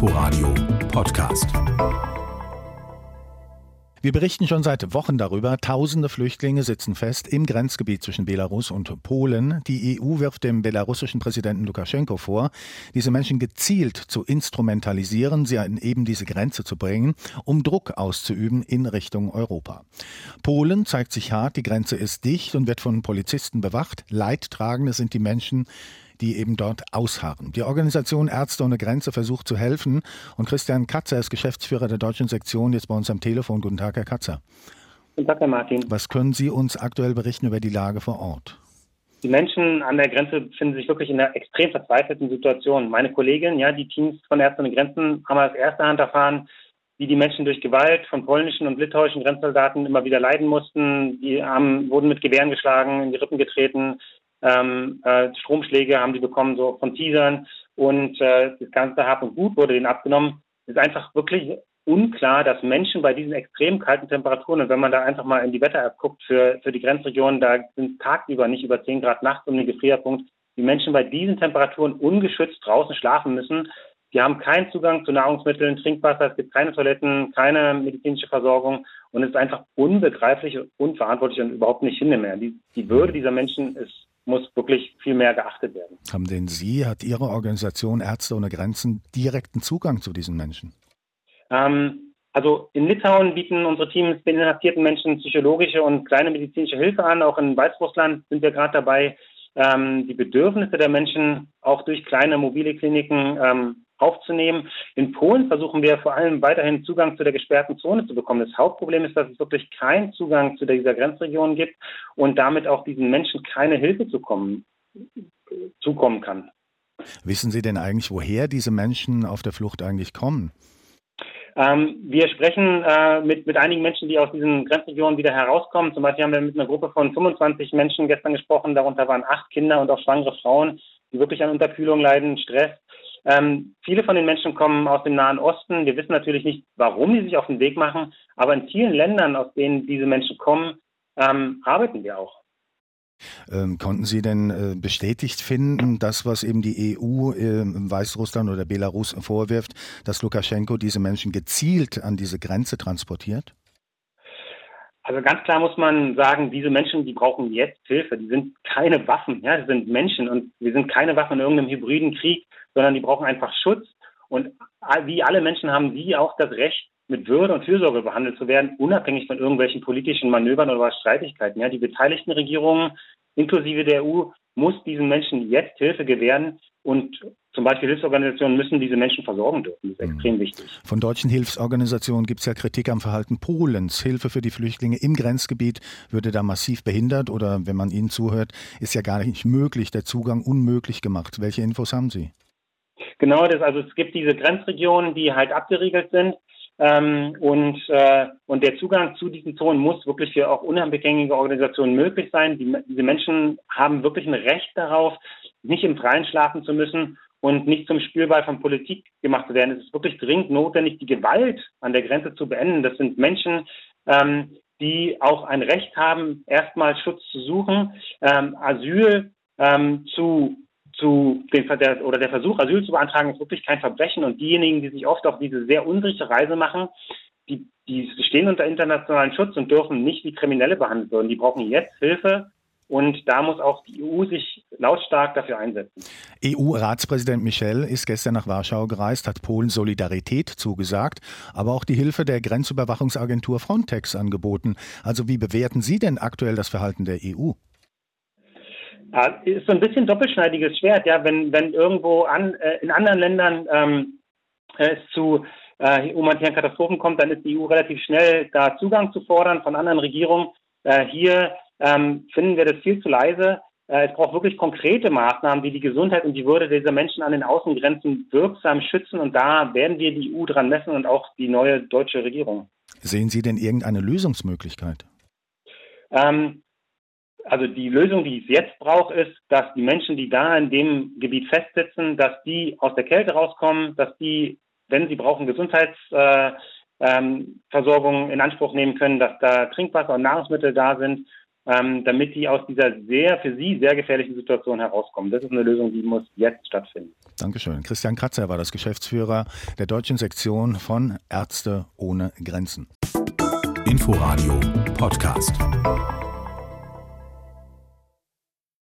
Inforadio Podcast. Wir berichten schon seit Wochen darüber. Tausende Flüchtlinge sitzen fest im Grenzgebiet zwischen Belarus und Polen. Die EU wirft dem belarussischen Präsidenten Lukaschenko vor, diese Menschen gezielt zu instrumentalisieren, sie an eben diese Grenze zu bringen, um Druck auszuüben in Richtung Europa. Polen zeigt sich hart, die Grenze ist dicht und wird von Polizisten bewacht. Leidtragende sind die Menschen, die eben dort ausharren. Die Organisation Ärzte ohne Grenze versucht zu helfen und Christian Katzer ist Geschäftsführer der deutschen Sektion jetzt bei uns am Telefon. Guten Tag, Herr Katzer. Guten Tag, Herr Martin. Was können Sie uns aktuell berichten über die Lage vor Ort? Die Menschen an der Grenze befinden sich wirklich in einer extrem verzweifelten Situation. Meine Kollegin, ja, die Teams von Ärzte ohne Grenzen haben aus erster Hand erfahren, wie die Menschen durch Gewalt von polnischen und litauischen Grenzsoldaten immer wieder leiden mussten. Die haben, wurden mit Gewehren geschlagen, in die Rippen getreten, ähm, äh, Stromschläge haben die bekommen, so von Teasern und äh, das ganze Hab und Gut wurde denen abgenommen. Es ist einfach wirklich unklar, dass Menschen bei diesen extrem kalten Temperaturen, und wenn man da einfach mal in die Wetter-App guckt für, für die Grenzregionen, da sind tagsüber nicht über 10 Grad nachts um den Gefrierpunkt, die Menschen bei diesen Temperaturen ungeschützt draußen schlafen müssen. Die haben keinen Zugang zu Nahrungsmitteln, Trinkwasser, es gibt keine Toiletten, keine medizinische Versorgung und es ist einfach unbegreiflich, unverantwortlich und überhaupt nicht hinnehmbar. Die, die Würde dieser Menschen ist muss wirklich viel mehr geachtet werden. Haben denn Sie, hat Ihre Organisation Ärzte ohne Grenzen direkten Zugang zu diesen Menschen? Ähm, also in Litauen bieten unsere Teams den inhaftierten Menschen psychologische und kleine medizinische Hilfe an. Auch in Weißrussland sind wir gerade dabei, ähm, die Bedürfnisse der Menschen auch durch kleine mobile Kliniken ähm, aufzunehmen. In Polen versuchen wir vor allem weiterhin Zugang zu der gesperrten Zone zu bekommen. Das Hauptproblem ist, dass es wirklich keinen Zugang zu dieser Grenzregion gibt und damit auch diesen Menschen keine Hilfe zukommen, zukommen kann. Wissen Sie denn eigentlich, woher diese Menschen auf der Flucht eigentlich kommen? Ähm, wir sprechen äh, mit, mit einigen Menschen, die aus diesen Grenzregionen wieder herauskommen. Zum Beispiel haben wir mit einer Gruppe von 25 Menschen gestern gesprochen. Darunter waren acht Kinder und auch schwangere Frauen, die wirklich an Unterkühlung leiden, Stress ähm, viele von den Menschen kommen aus dem Nahen Osten. Wir wissen natürlich nicht, warum die sich auf den Weg machen, aber in vielen Ländern, aus denen diese Menschen kommen, ähm, arbeiten wir auch. Ähm, konnten Sie denn äh, bestätigt finden, das, was eben die EU äh, Weißrussland oder Belarus vorwirft, dass Lukaschenko diese Menschen gezielt an diese Grenze transportiert? Also ganz klar muss man sagen, diese Menschen, die brauchen jetzt Hilfe. Die sind keine Waffen, ja, die sind Menschen und wir sind keine Waffen in irgendeinem hybriden Krieg, sondern die brauchen einfach Schutz. Und wie alle Menschen haben die auch das Recht, mit Würde und Fürsorge behandelt zu werden, unabhängig von irgendwelchen politischen Manövern oder Streitigkeiten. Ja, die beteiligten Regierungen, inklusive der EU, muss diesen Menschen jetzt Hilfe gewähren und zum Beispiel Hilfsorganisationen müssen diese Menschen versorgen dürfen. Das ist extrem mhm. wichtig. Von deutschen Hilfsorganisationen gibt es ja Kritik am Verhalten Polens. Hilfe für die Flüchtlinge im Grenzgebiet würde da massiv behindert oder wenn man ihnen zuhört, ist ja gar nicht möglich, der Zugang unmöglich gemacht. Welche Infos haben Sie? Genau, das, also es gibt diese Grenzregionen, die halt abgeriegelt sind. Ähm, und, äh, und der Zugang zu diesen Zonen muss wirklich für auch unabhängige Organisationen möglich sein. Die, diese Menschen haben wirklich ein Recht darauf, nicht im Freien schlafen zu müssen und nicht zum Spielball von Politik gemacht zu werden. Es ist wirklich dringend notwendig, die Gewalt an der Grenze zu beenden. Das sind Menschen, ähm, die auch ein Recht haben, erstmal Schutz zu suchen, ähm, Asyl ähm, zu zu den, der, oder der Versuch, Asyl zu beantragen, ist wirklich kein Verbrechen. Und diejenigen, die sich oft auf diese sehr unsichere Reise machen, die, die stehen unter internationalen Schutz und dürfen nicht wie Kriminelle behandelt werden. Die brauchen jetzt Hilfe. Und da muss auch die EU sich lautstark dafür einsetzen. EU-Ratspräsident Michel ist gestern nach Warschau gereist, hat Polen Solidarität zugesagt, aber auch die Hilfe der Grenzüberwachungsagentur Frontex angeboten. Also wie bewerten Sie denn aktuell das Verhalten der EU? Ja, ist so ein bisschen doppelschneidiges Schwert, ja, wenn, wenn irgendwo an, äh, in anderen Ländern ähm, es zu äh, humanitären Katastrophen kommt, dann ist die EU relativ schnell da Zugang zu fordern von anderen Regierungen. Äh, hier ähm, finden wir das viel zu leise. Äh, es braucht wirklich konkrete Maßnahmen, die die Gesundheit und die Würde dieser Menschen an den Außengrenzen wirksam schützen. Und da werden wir die EU dran messen und auch die neue deutsche Regierung. Sehen Sie denn irgendeine Lösungsmöglichkeit? Ähm, also die Lösung, die es jetzt braucht, ist, dass die Menschen, die da in dem Gebiet festsitzen, dass die aus der Kälte rauskommen, dass die, wenn sie brauchen, Gesundheitsversorgung äh, ähm, in Anspruch nehmen können, dass da Trinkwasser und Nahrungsmittel da sind. ähm, damit die aus dieser sehr für sie sehr gefährlichen Situation herauskommen. Das ist eine Lösung, die muss jetzt stattfinden. Dankeschön. Christian Kratzer war das Geschäftsführer der deutschen Sektion von Ärzte ohne Grenzen. Inforadio Podcast.